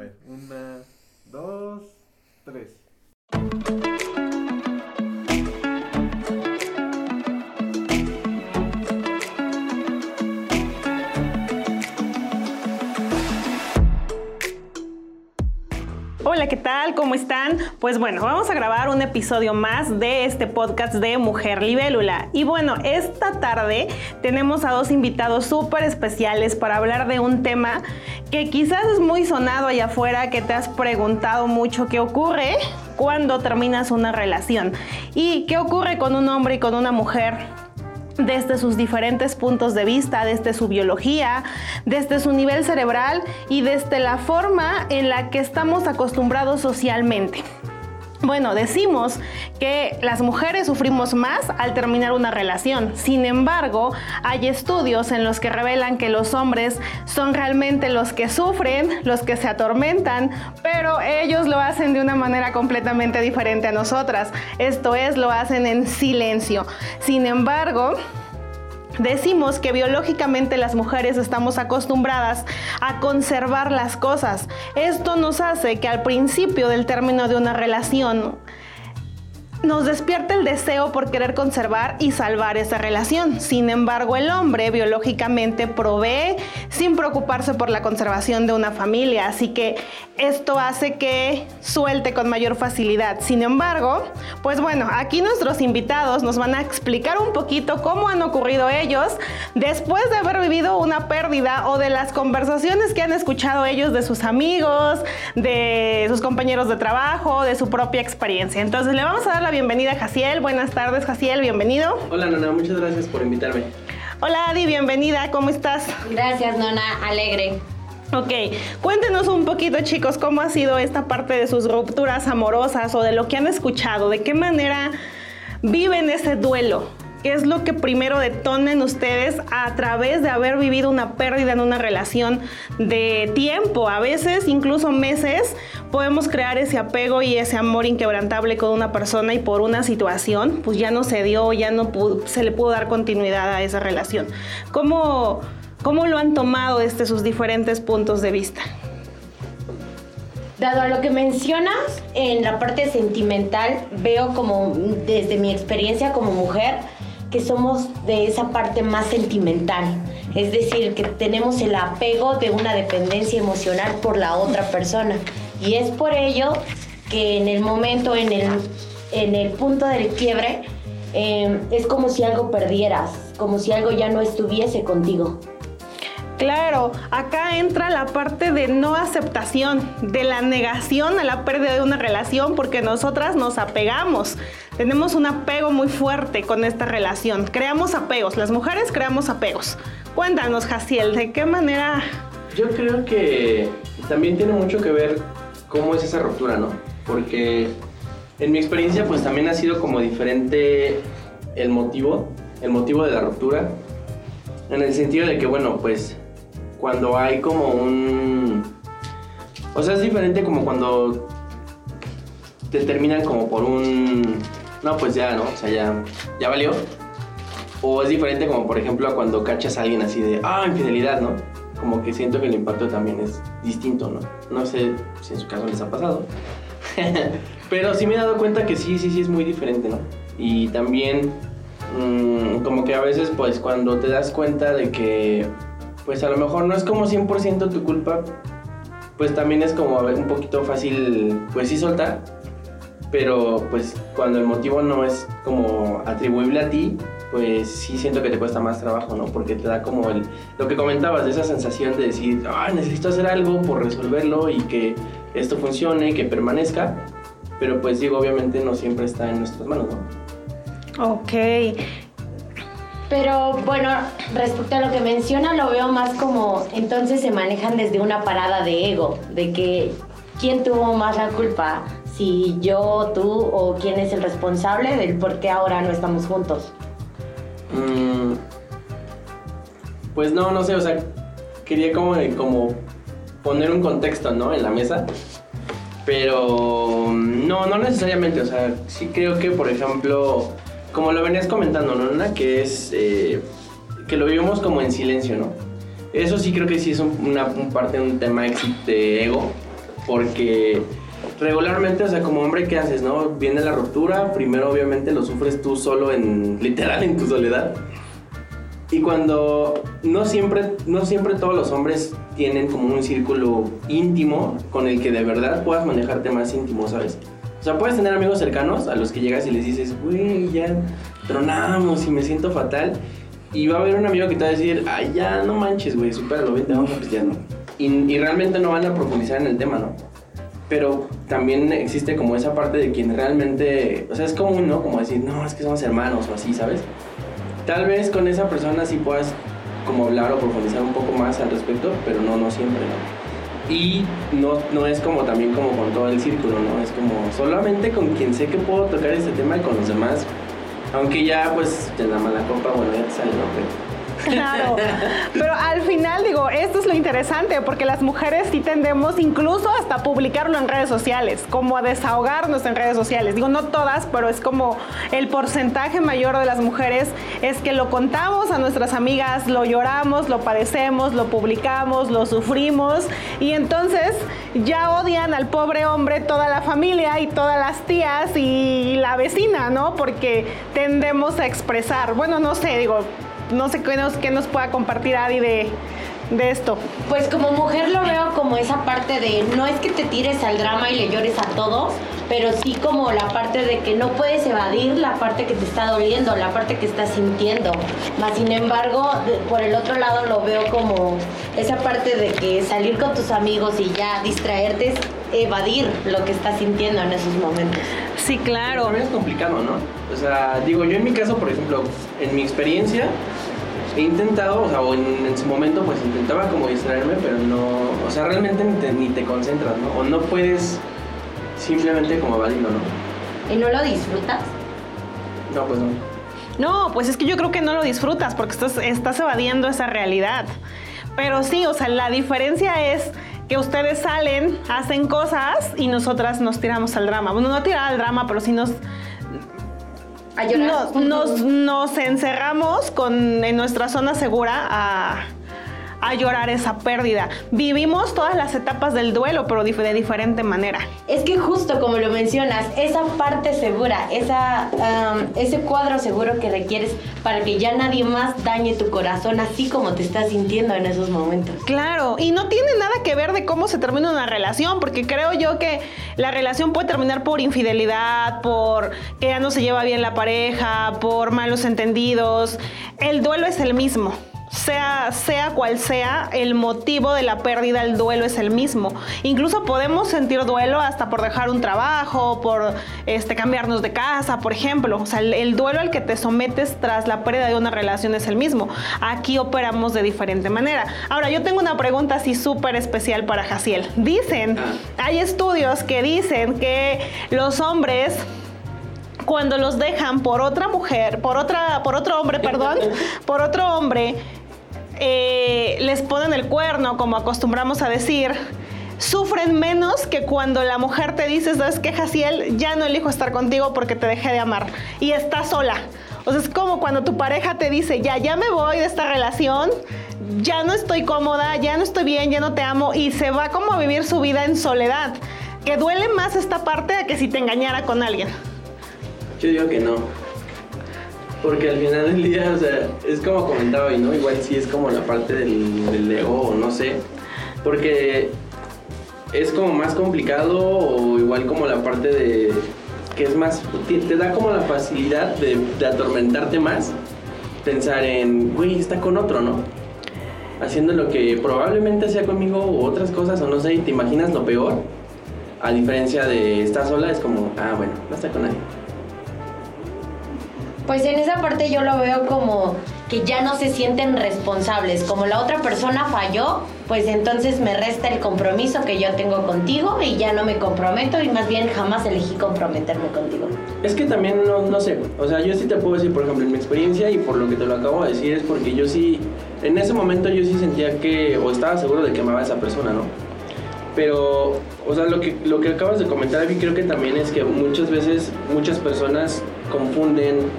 ver, una, dos, tres. Hola, ¿qué tal? ¿Cómo están? Pues bueno, vamos a grabar un episodio más de este podcast de Mujer Libélula. Y bueno, esta tarde tenemos a dos invitados súper especiales para hablar de un tema que quizás es muy sonado allá afuera, que te has preguntado mucho qué ocurre cuando terminas una relación y qué ocurre con un hombre y con una mujer desde sus diferentes puntos de vista, desde su biología, desde su nivel cerebral y desde la forma en la que estamos acostumbrados socialmente. Bueno, decimos que las mujeres sufrimos más al terminar una relación. Sin embargo, hay estudios en los que revelan que los hombres son realmente los que sufren, los que se atormentan, pero ellos lo hacen de una manera completamente diferente a nosotras. Esto es, lo hacen en silencio. Sin embargo, Decimos que biológicamente las mujeres estamos acostumbradas a conservar las cosas. Esto nos hace que al principio del término de una relación nos despierta el deseo por querer conservar y salvar esa relación. Sin embargo, el hombre biológicamente provee sin preocuparse por la conservación de una familia, así que esto hace que suelte con mayor facilidad. Sin embargo, pues bueno, aquí nuestros invitados nos van a explicar un poquito cómo han ocurrido ellos después de haber vivido una pérdida o de las conversaciones que han escuchado ellos de sus amigos, de sus compañeros de trabajo, de su propia experiencia. Entonces le vamos a dar la bienvenida a Jaciel. Buenas tardes, Jaciel, bienvenido. Hola, Nana, muchas gracias por invitarme. Hola, Adi, bienvenida, ¿cómo estás? Gracias, Nona, alegre. Ok, cuéntenos un poquito chicos cómo ha sido esta parte de sus rupturas amorosas o de lo que han escuchado, de qué manera viven ese duelo. ¿Qué es lo que primero detonen ustedes a través de haber vivido una pérdida en una relación de tiempo? A veces, incluso meses, podemos crear ese apego y ese amor inquebrantable con una persona y por una situación, pues ya no se dio, ya no se le pudo dar continuidad a esa relación. ¿Cómo, cómo lo han tomado desde sus diferentes puntos de vista? Dado a lo que mencionas, en la parte sentimental veo como desde mi experiencia como mujer, que somos de esa parte más sentimental, es decir, que tenemos el apego de una dependencia emocional por la otra persona. Y es por ello que en el momento, en el, en el punto del quiebre, eh, es como si algo perdieras, como si algo ya no estuviese contigo. Claro, acá entra la parte de no aceptación, de la negación a la pérdida de una relación, porque nosotras nos apegamos. Tenemos un apego muy fuerte con esta relación. Creamos apegos, las mujeres creamos apegos. Cuéntanos, Jaciel, ¿de qué manera? Yo creo que también tiene mucho que ver cómo es esa ruptura, ¿no? Porque en mi experiencia, pues también ha sido como diferente el motivo, el motivo de la ruptura. En el sentido de que, bueno, pues cuando hay como un... O sea, es diferente como cuando te terminan como por un... No, pues ya, ¿no? O sea, ya, ya valió. O es diferente como, por ejemplo, cuando cachas a alguien así de, ah, infidelidad, ¿no? Como que siento que el impacto también es distinto, ¿no? No sé si en su caso les ha pasado. Pero sí me he dado cuenta que sí, sí, sí es muy diferente, ¿no? Y también mmm, como que a veces pues cuando te das cuenta de que pues a lo mejor no es como 100% tu culpa, pues también es como un poquito fácil, pues sí soltar, pero pues cuando el motivo no es como atribuible a ti, pues sí siento que te cuesta más trabajo, ¿no? Porque te da como el, lo que comentabas, de esa sensación de decir, ah, necesito hacer algo por resolverlo y que esto funcione, que permanezca, pero pues digo, obviamente no siempre está en nuestras manos, ¿no? Ok. Pero bueno, respecto a lo que menciona, lo veo más como entonces se manejan desde una parada de ego, de que quién tuvo más la culpa, si yo, tú o quién es el responsable del por qué ahora no estamos juntos. Mm, pues no, no sé, o sea, quería como, como poner un contexto, ¿no? En la mesa. Pero no, no necesariamente, o sea, sí creo que, por ejemplo, como lo venías comentando, ¿no? Que es eh, que lo vivimos como en silencio, ¿no? Eso sí creo que sí es una un parte de un tema de ego, Porque regularmente, o sea, como hombre, ¿qué haces, no? Viene la ruptura, primero obviamente lo sufres tú solo en, literal, en tu soledad. Y cuando no siempre, no siempre todos los hombres tienen como un círculo íntimo con el que de verdad puedas manejarte más íntimo, ¿sabes? O sea, puedes tener amigos cercanos a los que llegas y les dices, güey, ya tronamos y me siento fatal. Y va a haber un amigo que te va a decir, ay, ya no manches, güey, supéralo, vente, vamos a pistear, ¿no? Y, y realmente no van a profundizar en el tema, ¿no? Pero también existe como esa parte de quien realmente, o sea, es común, ¿no? Como decir, no, es que somos hermanos o así, ¿sabes? Tal vez con esa persona sí puedas como hablar o profundizar un poco más al respecto, pero no, no siempre, ¿no? Y no, no es como también como con todo el círculo, ¿no? Es como solamente con quien sé que puedo tocar este tema y con los demás. Aunque ya pues de la mala copa, bueno, ya te sale, ¿no? Pero Claro, pero al final digo, esto es lo interesante, porque las mujeres sí tendemos incluso hasta publicarlo en redes sociales, como a desahogarnos en redes sociales. Digo, no todas, pero es como el porcentaje mayor de las mujeres es que lo contamos a nuestras amigas, lo lloramos, lo padecemos, lo publicamos, lo sufrimos y entonces ya odian al pobre hombre toda la familia y todas las tías y la vecina, ¿no? Porque tendemos a expresar, bueno, no sé, digo, no sé qué nos, qué nos pueda compartir Adi de, de esto. Pues como mujer lo veo como esa parte de no es que te tires al drama y le llores a todos, pero sí como la parte de que no puedes evadir la parte que te está doliendo, la parte que estás sintiendo. Más sin embargo, por el otro lado lo veo como esa parte de que salir con tus amigos y ya distraerte es evadir lo que estás sintiendo en esos momentos. Sí, claro. También es complicado, ¿no? O sea, digo, yo en mi caso, por ejemplo, en mi experiencia, he intentado, o sea, o en, su momento pues intentaba como distraerme, pero no, o sea, realmente ni te, ni te concentras, ¿no? O no puedes simplemente como evadirlo, ¿no? ¿Y no lo disfrutas? No, pues no. No, pues es que yo creo que no lo disfrutas porque estás, estás evadiendo esa realidad. Pero sí, o sea, la diferencia es que ustedes salen, hacen cosas y nosotras nos tiramos al drama. Bueno, no tirar al drama, pero sí nos Nos, nos encerramos con, en nuestra zona segura a, a llorar esa pérdida. Vivimos todas las etapas del duelo, pero de diferente manera. Es que justo como lo mencionas, esa parte segura, esa, ese cuadro seguro que requieres para que ya nadie más dañe tu corazón así como te estás sintiendo en esos momentos. Claro, y no tiene nada que ver de cómo se termina una relación, porque creo yo que la relación puede terminar por infidelidad, por que ya no se lleva bien la pareja, por malos entendidos. El duelo es el mismo. Sea, sea cual sea, el motivo de la pérdida, el duelo es el mismo. Incluso podemos sentir duelo hasta por dejar un trabajo, por este, cambiarnos de casa, por ejemplo. O sea, el, el duelo al que te sometes tras la pérdida de una relación es el mismo. Aquí operamos de diferente manera. Ahora, yo tengo una pregunta así súper especial para Jaciel. Dicen, Ah. hay estudios que dicen que los hombres cuando los dejan por otra mujer, por otra, por otro hombre, perdón, por otro hombre, eh, les ponen el cuerno, como acostumbramos a decir, sufren menos que cuando la mujer te dice, ¿sabes qué, Jaciel? Ya no elijo estar contigo porque te dejé de amar y estás sola. O sea, es como cuando tu pareja te dice, ya, ya me voy de esta relación, ya no estoy cómoda, ya no estoy bien, ya no te amo y se va como a vivir su vida en soledad. Que duele más esta parte de que si te engañara con alguien. Yo digo que no. Porque al final del día, o sea, es como comentaba hoy, ¿no? Igual sí es como la parte del, del ego, no sé. Porque es como más complicado, o igual como la parte de. que es más. te, da como la facilidad de, de atormentarte más. Pensar en, güey, está con otro, ¿no? Haciendo lo que probablemente sea conmigo u otras cosas, o no sé, y te imaginas lo peor. A diferencia de estar sola, es como, ah, bueno, no está con nadie. Pues en esa parte yo lo veo como que ya no se sienten responsables. Como la otra persona falló, pues entonces me resta el compromiso que yo tengo contigo y ya no me comprometo y más bien jamás elegí comprometerme contigo. Es que también no, no sé, o sea, yo sí te puedo decir, por ejemplo, en mi experiencia y por lo que te lo acabo de decir es porque yo sí, en ese momento yo sí sentía que, o estaba seguro de que amaba a esa persona, ¿no? Pero, o sea, lo que, lo que acabas de comentar, Abby, creo que también es que muchas veces muchas personas confunden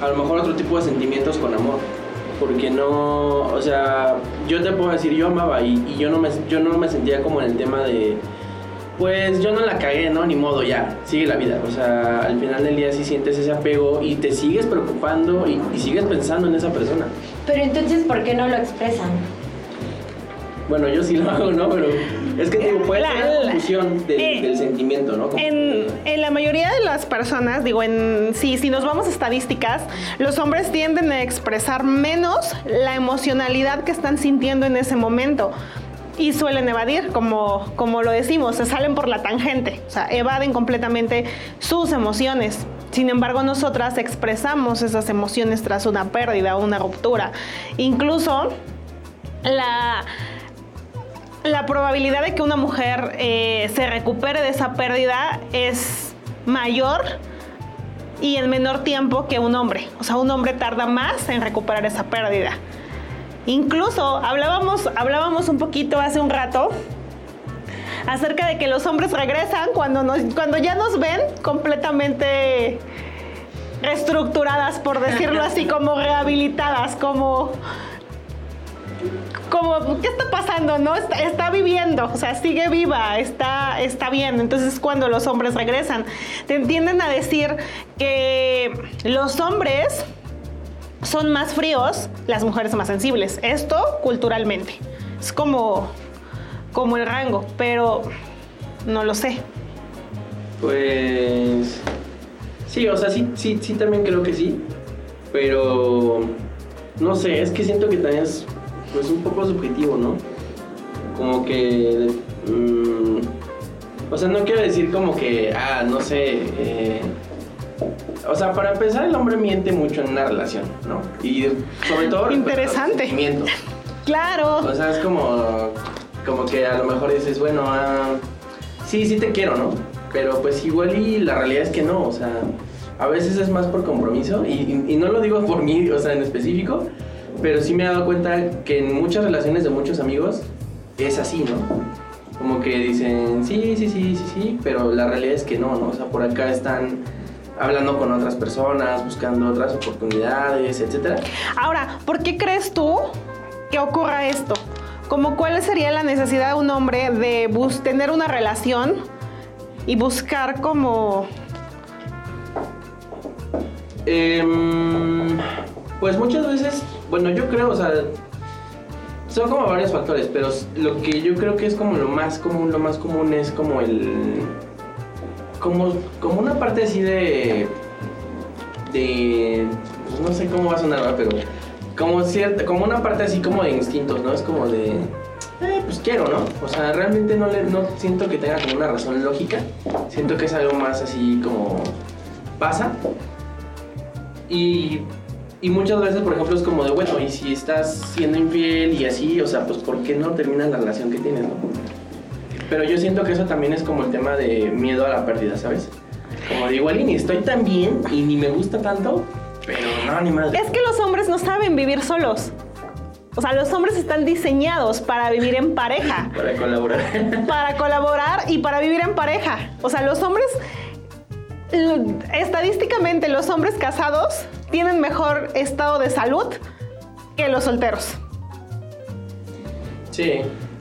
a lo mejor otro tipo de sentimientos con amor. Porque no, o sea, yo te puedo decir, yo amaba y, y yo, no me, yo no me sentía como en el tema de, pues yo no la cagué, ¿no? Ni modo, ya, sigue la vida. O sea, al final del día sí sientes ese apego y te sigues preocupando y, y sigues pensando en esa persona. Pero entonces, ¿por qué no lo expresan? Bueno, yo sí lo hago, ¿no? Pero es que digo, puede La- ser una la- confusión del, eh, del sentimiento, ¿no? Como- En, en la mayoría de las personas, digo, en, si, si nos vamos a estadísticas, los hombres tienden a expresar menos la emocionalidad que están sintiendo en ese momento. Y suelen evadir, como, como lo decimos, se salen por la tangente, o sea, evaden completamente sus emociones. Sin embargo, nosotras expresamos esas emociones tras una pérdida o una ruptura. Incluso la, la probabilidad de que una mujer eh, se recupere de esa pérdida es mayor y en menor tiempo que un hombre. O sea, un hombre tarda más en recuperar esa pérdida. Incluso hablábamos, hablábamos un poquito hace un rato acerca de que los hombres regresan cuando, nos, cuando ya nos ven completamente reestructuradas, por decirlo así, como rehabilitadas, como como, ¿qué está pasando? ¿No? Está, está viviendo, o sea, sigue viva, está, está bien. Entonces, cuando los hombres regresan, te tienden a decir que los hombres son más fríos, las mujeres más sensibles. Esto culturalmente. Es como, como el rango, pero no lo sé. Pues. Sí, o sea, sí, sí, sí, también creo que sí. Pero. No sé, es que siento que también es. Pues un poco subjetivo, ¿no? Como que. mm, o sea, no quiero decir como que. Ah, no sé. eh, o sea, para empezar, el hombre miente mucho en una relación, ¿no? Y sobre todo. los Interesante. sentimientos. Claro. O sea, es como, como que a lo mejor dices, bueno, ah, sí, sí te quiero, ¿no? Pero pues igual y la realidad es que no, o sea, a veces es más por compromiso y, y- y no lo digo por mí, o sea, en específico, pero sí me he dado cuenta que en muchas relaciones de muchos amigos es así, ¿no? Como que dicen, sí, sí, sí, sí, sí, pero la realidad es que no, ¿no? O sea, por acá están hablando con otras personas, buscando otras oportunidades, etcétera. Ahora, ¿por qué crees tú que ocurra esto? Como cuál sería la necesidad de un hombre de bus- tener una relación y buscar como Em, pues muchas veces, bueno, yo creo, o sea, son como varios factores, pero lo que yo creo que es como lo más común, lo más común es como el, como, como una parte así de, de, pues no sé cómo va a sonar, ¿verdad? pero como cierta, como una parte así como de instintos, ¿no? Es como de, eh, pues quiero, ¿no? O sea, realmente no, le, no siento que tenga como una razón lógica, siento que es algo más así como pasa. Y, y muchas veces, por ejemplo, es como de, bueno, y si estás siendo infiel y así, o sea, pues ¿por qué no terminas la relación que tienes, no? Pero yo siento que eso también es como el tema de miedo a la pérdida, ¿sabes? Como de igual y ni estoy tan bien y ni me gusta tanto, pero no, ni madre. Es que los hombres no saben vivir solos. O sea, los hombres están diseñados para vivir en pareja, Para colaborar. para colaborar y para vivir en pareja. O sea, los hombres, estadísticamente, los hombres casados tienen mejor estado de salud que los solteros. Sí,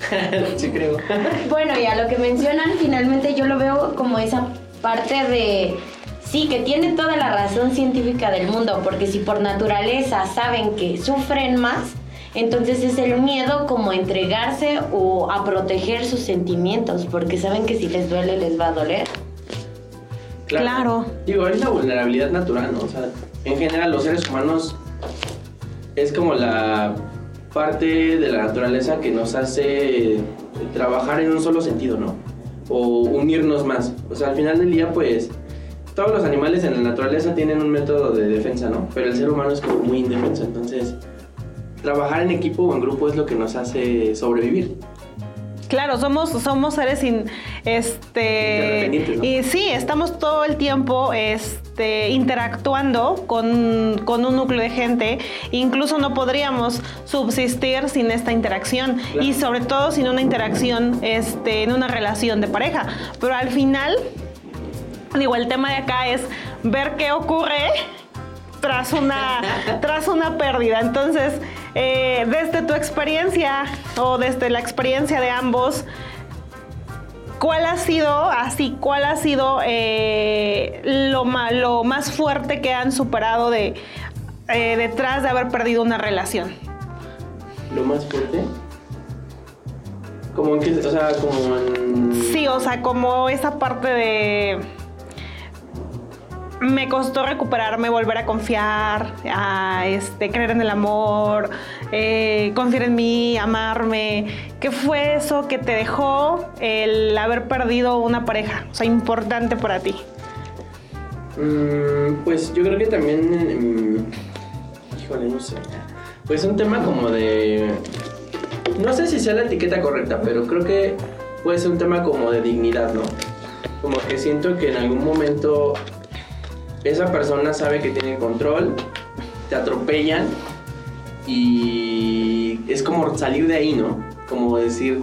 sí creo. Bueno, y a lo que mencionan, finalmente yo lo veo como esa parte de, sí, que tiene toda la razón científica del mundo, porque si por naturaleza saben que sufren más, entonces es el miedo como a entregarse o a proteger sus sentimientos, porque saben que si les duele, les va a doler. Claro. Digo, es la vulnerabilidad natural, ¿no? O sea, en general los seres humanos es como la parte de la naturaleza que nos hace trabajar en un solo sentido, ¿no? O unirnos más. O sea, al final del día, pues, todos los animales en la naturaleza tienen un método de defensa, ¿no? Pero el ser humano es como muy indefenso, entonces trabajar en equipo o en grupo es lo que nos hace sobrevivir. Claro, somos, somos seres in- este y sí, estamos todo el tiempo este, interactuando con, con un núcleo de gente. Incluso no podríamos subsistir sin esta interacción Claro. y sobre todo sin una interacción este, en una relación de pareja. Pero al final, digo, el tema de acá es ver qué ocurre tras una, tras una pérdida. Entonces, eh, desde tu experiencia o desde la experiencia de ambos, ¿Cuál ha sido, así, cuál ha sido eh, lo, ma- lo más fuerte que han superado de, eh, detrás de haber perdido una relación? Lo más fuerte. Como en que, o sea, como en... Sí, o sea, como esa parte de... Me costó recuperarme, volver a confiar, a este, creer en el amor, eh, confiar en mí, amarme. ¿Qué fue eso que te dejó el haber perdido una pareja? O sea, importante para ti. Mm, pues yo creo que también. mm, híjole, no sé. Pues un tema como de. No sé si sea la etiqueta correcta, pero creo que puede ser un tema como de dignidad, ¿no? Como que siento que en algún momento esa persona sabe que tiene control, te atropellan y es como salir de ahí, ¿no? Como decir,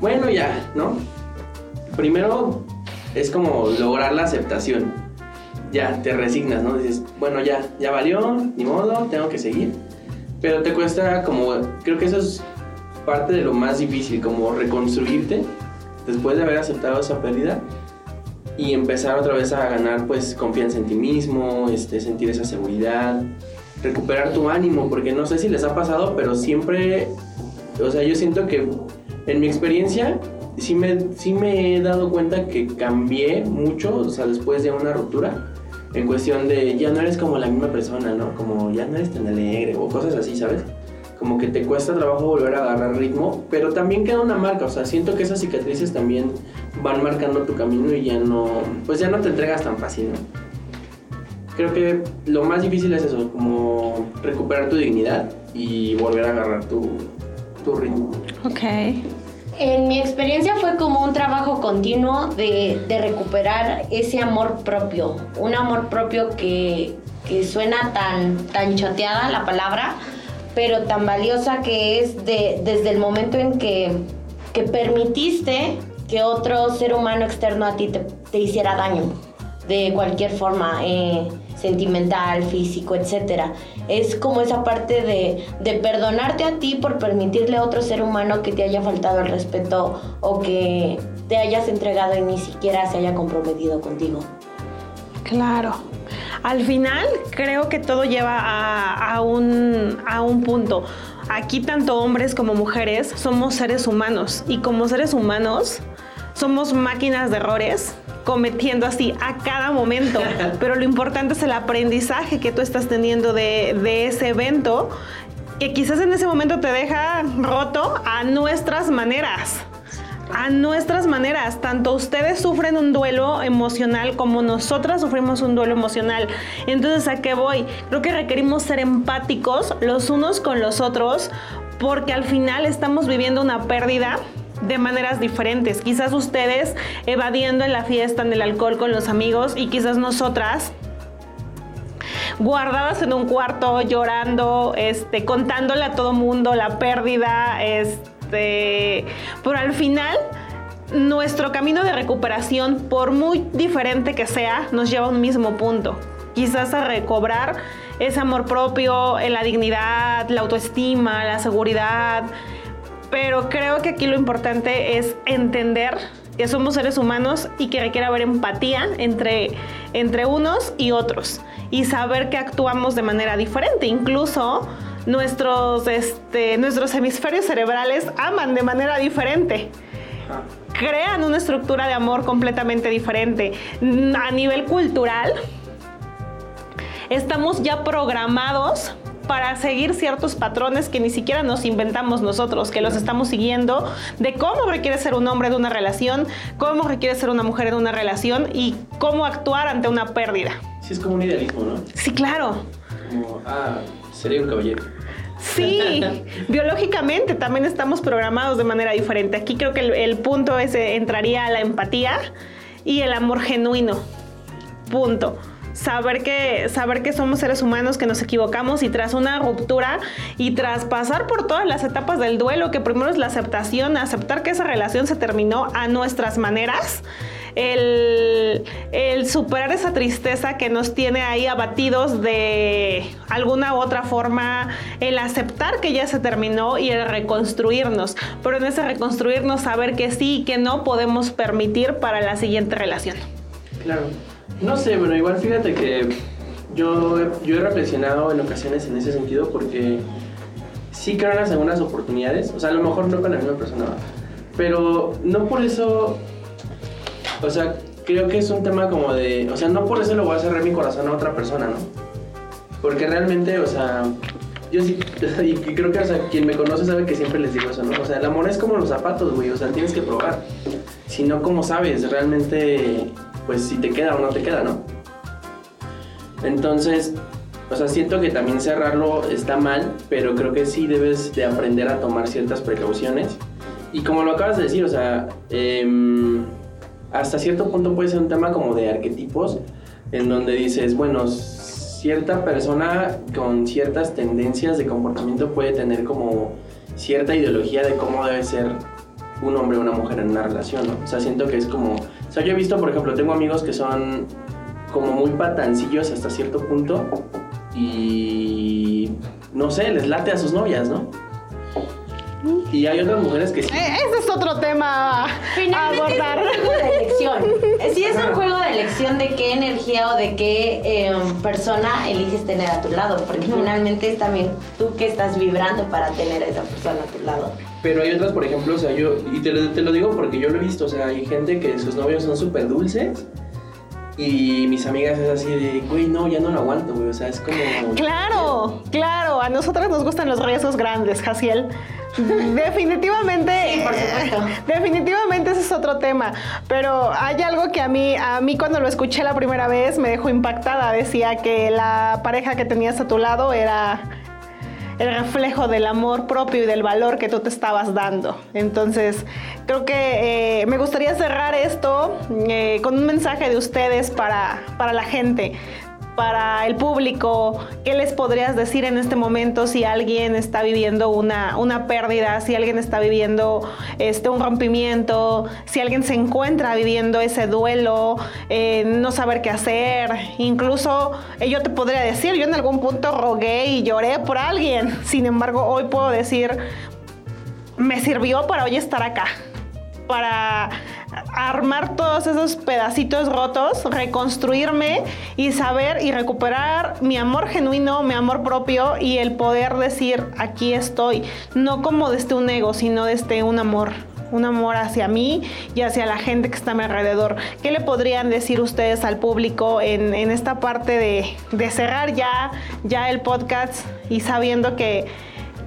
bueno, ya, ¿no? Primero es como lograr la aceptación ya te resignas, ¿no? Dices, bueno, ya, ya valió, ni modo, tengo que seguir. Pero te cuesta como, creo que eso es parte de lo más difícil, como reconstruirte después de haber aceptado esa pérdida y empezar otra vez a ganar pues confianza en ti mismo, este, sentir esa seguridad, recuperar tu ánimo, porque no sé si les ha pasado, pero siempre, o sea, yo siento que en mi experiencia sí me, sí me he dado cuenta que cambié mucho, o sea, después de una ruptura, en cuestión de ya no eres como la misma persona, ¿no? Como ya no eres tan alegre o cosas así, ¿sabes? Como que te cuesta trabajo volver a agarrar ritmo, pero también queda una marca, o sea, siento que esas cicatrices también van marcando tu camino y ya no, pues ya no te entregas tan fácil, ¿no? Creo que lo más difícil es eso, como recuperar tu dignidad y volver a agarrar tu, tu ritmo. Ok. En mi experiencia fue como un trabajo continuo de, de recuperar ese amor propio. Un amor propio que, que suena tan, tan choteada la palabra, pero tan valiosa que es de, desde el momento en que, que permitiste que otro ser humano externo a ti te, hiciera daño de cualquier forma, eh, sentimental, físico, etc. Es como esa parte de, de perdonarte a ti por permitirle a otro ser humano que te haya faltado el respeto o que te hayas entregado y ni siquiera se haya comprometido contigo. Claro. Al final creo que todo lleva a, a un, a un punto. Aquí tanto hombres como mujeres somos seres humanos y como seres humanos somos máquinas de errores cometiendo así a cada momento. Pero lo importante es el aprendizaje que tú estás teniendo de, de ese evento que quizás en ese momento te deja roto a nuestras maneras a nuestras maneras. Tanto ustedes sufren un duelo emocional como nosotras sufrimos un duelo emocional. Entonces, ¿a qué voy? Creo que requerimos ser empáticos los unos con los otros porque al final estamos viviendo una pérdida de maneras diferentes. Quizás ustedes evadiendo en la fiesta, en el alcohol con los amigos y quizás nosotras guardadas en un cuarto llorando, este, contándole a todo mundo la pérdida, este, pero al final nuestro camino de recuperación, por muy diferente que sea, nos lleva a un mismo punto. Quizás a recobrar ese amor propio, la dignidad, la autoestima, la seguridad. Pero creo que aquí lo importante es entender que somos seres humanos y que requiere haber empatía entre, entre unos y otros y saber que actuamos de manera diferente. Incluso nuestros, este, nuestros hemisferios cerebrales aman de manera diferente crean una estructura de amor completamente diferente. A nivel cultural, estamos ya programados para seguir ciertos patrones que ni siquiera nos inventamos nosotros, que los estamos siguiendo, de cómo requiere ser un hombre de una relación, cómo requiere ser una mujer de una relación y cómo actuar ante una pérdida. Sí, es como un idealismo, ¿no? Sí, claro. Como, ah, sería un caballero. Sí, biológicamente también estamos programados de manera diferente. Aquí creo que el, el punto es, eh, entraría la empatía y el amor genuino. Punto. Saber que, saber que somos seres humanos, que nos equivocamos y tras una ruptura y tras pasar por todas las etapas del duelo, que primero es la aceptación, aceptar que esa relación se terminó a nuestras maneras, el, superar esa tristeza que nos tiene ahí abatidos de alguna u otra forma, el aceptar que ya se terminó y el reconstruirnos. Pero en ese reconstruirnos, saber que sí y que no podemos permitir para la siguiente relación. Claro. No sé, bueno, igual fíjate que yo, yo he reflexionado en ocasiones en ese sentido porque sí creo en las oportunidades. O sea, a lo mejor no con la misma persona, pero no por eso. O sea, creo que es un tema como de. O sea, no por eso le voy a cerrar mi corazón a otra persona, ¿no? Porque realmente, o sea. Yo sí, y creo que, o sea, quien me conoce sabe que siempre les digo eso, ¿no? O sea, el amor es como los zapatos, güey, o sea, tienes que probar. Si no, ¿cómo sabes realmente, pues, si te queda o no te queda, ¿no? Entonces, o sea, siento que también cerrarlo está mal, pero creo que sí debes de aprender a tomar ciertas precauciones. Y como lo acabas de decir, o sea, em, hasta cierto punto puede ser un tema como de arquetipos, en donde dices, bueno, cierta persona con ciertas tendencias de comportamiento puede tener como cierta ideología de cómo debe ser un hombre o una mujer en una relación, ¿no? O sea, siento que es como... O sea, yo he visto, por ejemplo, tengo amigos que son como muy patancillos hasta cierto punto y no sé, les late a sus novias, ¿no? Y hay otras mujeres que sí. Eh, ese es otro tema a Finalmente abordar. es un juego de elección. Sí es un juego de elección de qué energía o de qué eh, persona eliges tener a tu lado, porque finalmente es también tú que estás vibrando para tener a esa persona a tu lado. Pero hay otras, por ejemplo, o sea, yo, y te lo, te lo digo porque yo lo he visto, o sea, hay gente que sus novios son súper dulces y mis amigas es así de, güey, no, ya no lo aguanto, güey, o sea, es como... Claro, claro, a nosotras nos gustan los riesgos grandes, Jaciel. Definitivamente, Sí, por supuesto. definitivamente ese es otro tema. Pero hay algo que a mí, a mí cuando lo escuché la primera vez me dejó impactada. Decía que la pareja que tenías a tu lado era el reflejo del amor propio y del valor que tú te estabas dando. Entonces, creo que eh, me gustaría cerrar esto eh, con un mensaje de ustedes para, para la gente, para el público. ¿Qué les podrías decir en este momento si alguien está viviendo una, una pérdida, si alguien está viviendo este, un rompimiento, si alguien se encuentra viviendo ese duelo, eh, no saber qué hacer? Incluso eh, yo te podría decir, yo en algún punto rogué y lloré por alguien. Sin embargo, hoy puedo decir, me sirvió para hoy estar acá. Para armar todos esos pedacitos rotos, reconstruirme y saber y recuperar mi amor genuino, mi amor propio y el poder decir, aquí estoy, no como desde un ego, sino desde un amor. Un amor hacia mí y hacia la gente que está a mi alrededor. ¿Qué le podrían decir ustedes al público en, esta parte de, de cerrar ya, ya el podcast y sabiendo que,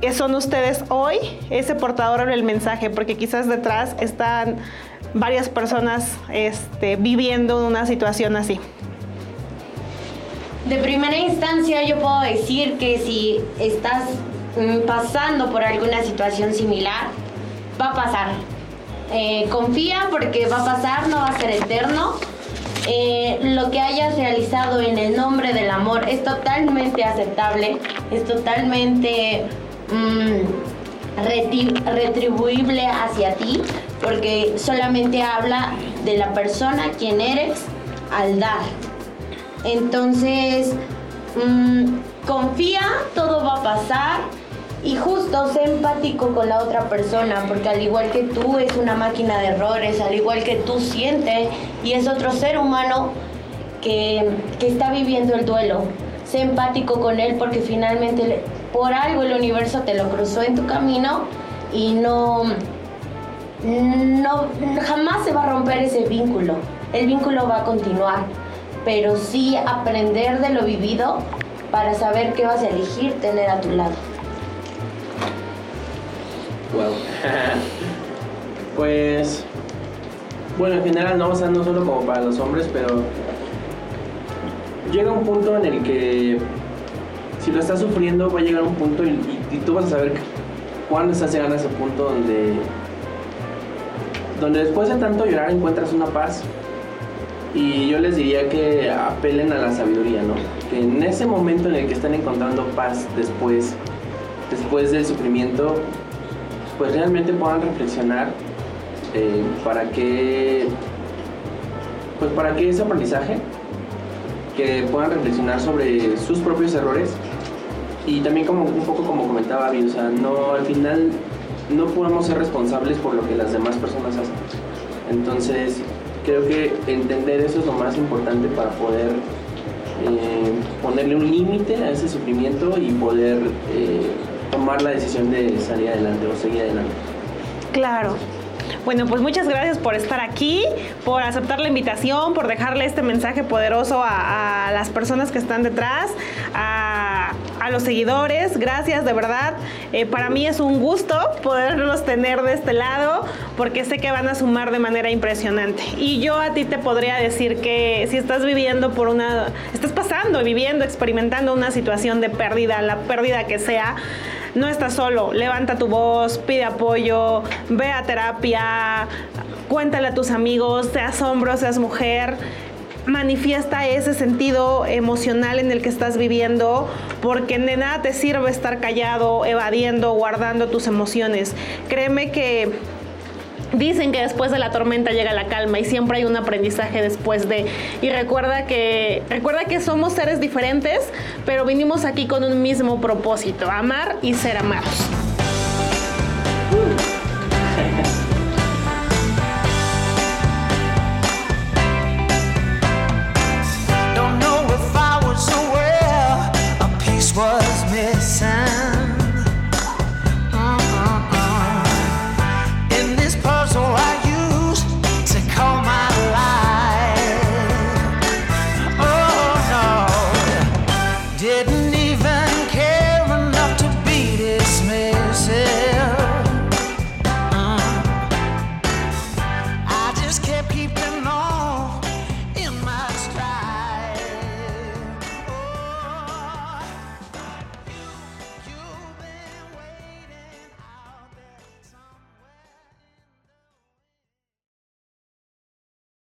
que son ustedes hoy ese portador del mensaje? Porque quizás detrás están varias personas este, viviendo una situación así. De primera instancia yo puedo decir que si estás mm, pasando por alguna situación similar, va a pasar. Eh, confía porque va a pasar, no va a ser eterno. Eh, lo que hayas realizado en el nombre del amor es totalmente aceptable, es totalmente mm, reti- retribuible hacia ti, porque solamente habla de la persona quien eres al dar. Entonces, mm, confía, todo va a pasar y justo sé empático con la otra persona, porque al igual que tú es una máquina de errores, al igual que tú siente y es otro ser humano que, que está viviendo el duelo. Sé empático con él porque finalmente por algo el universo te lo cruzó en tu camino y no, no jamás se va a romper ese vínculo. El vínculo va a continuar, pero sí aprender de lo vivido para saber qué vas a elegir tener a tu lado. Wow. pues, bueno, en general, no, o sea, no solo como para los hombres, pero llega un punto en el que si lo estás sufriendo va a llegar un punto y, tú vas a saber cuándo estás llegando a ese punto donde donde después de tanto llorar encuentras una paz y yo les diría que apelen a la sabiduría, ¿no? Que en ese momento en el que están encontrando paz después después del sufrimiento pues realmente puedan reflexionar eh, para qué pues para que ese aprendizaje, que puedan reflexionar sobre sus propios errores y también como un poco como comentaba Abby, no al final no podemos ser responsables por lo que las demás personas hacen. Entonces, creo que entender eso es lo más importante para poder eh, ponerle un límite a ese sufrimiento y poder eh, tomar la decisión de salir adelante o seguir adelante. Claro. Bueno, pues muchas gracias por estar aquí, por aceptar la invitación, por dejarle este mensaje poderoso a, a las personas que están detrás, a, a, los seguidores. Gracias, de verdad. Eh, para mí es un gusto poderlos tener de este lado, porque sé que van a sumar de manera impresionante. Y yo a ti te podría decir que si estás viviendo por una, estás pasando, viviendo, experimentando una situación de pérdida, la pérdida que sea, no estás solo, levanta tu voz, pide apoyo, ve a terapia, cuéntale a tus amigos, seas hombre, seas mujer manifiesta ese sentido emocional en el que estás viviendo, porque de nada te sirve estar callado, evadiendo, guardando tus emociones. Créeme que Dicen que después de la tormenta llega la calma y siempre hay un aprendizaje después de. Y recuerda que, recuerda que somos seres diferentes, pero vinimos aquí con un mismo propósito, amar y ser amados.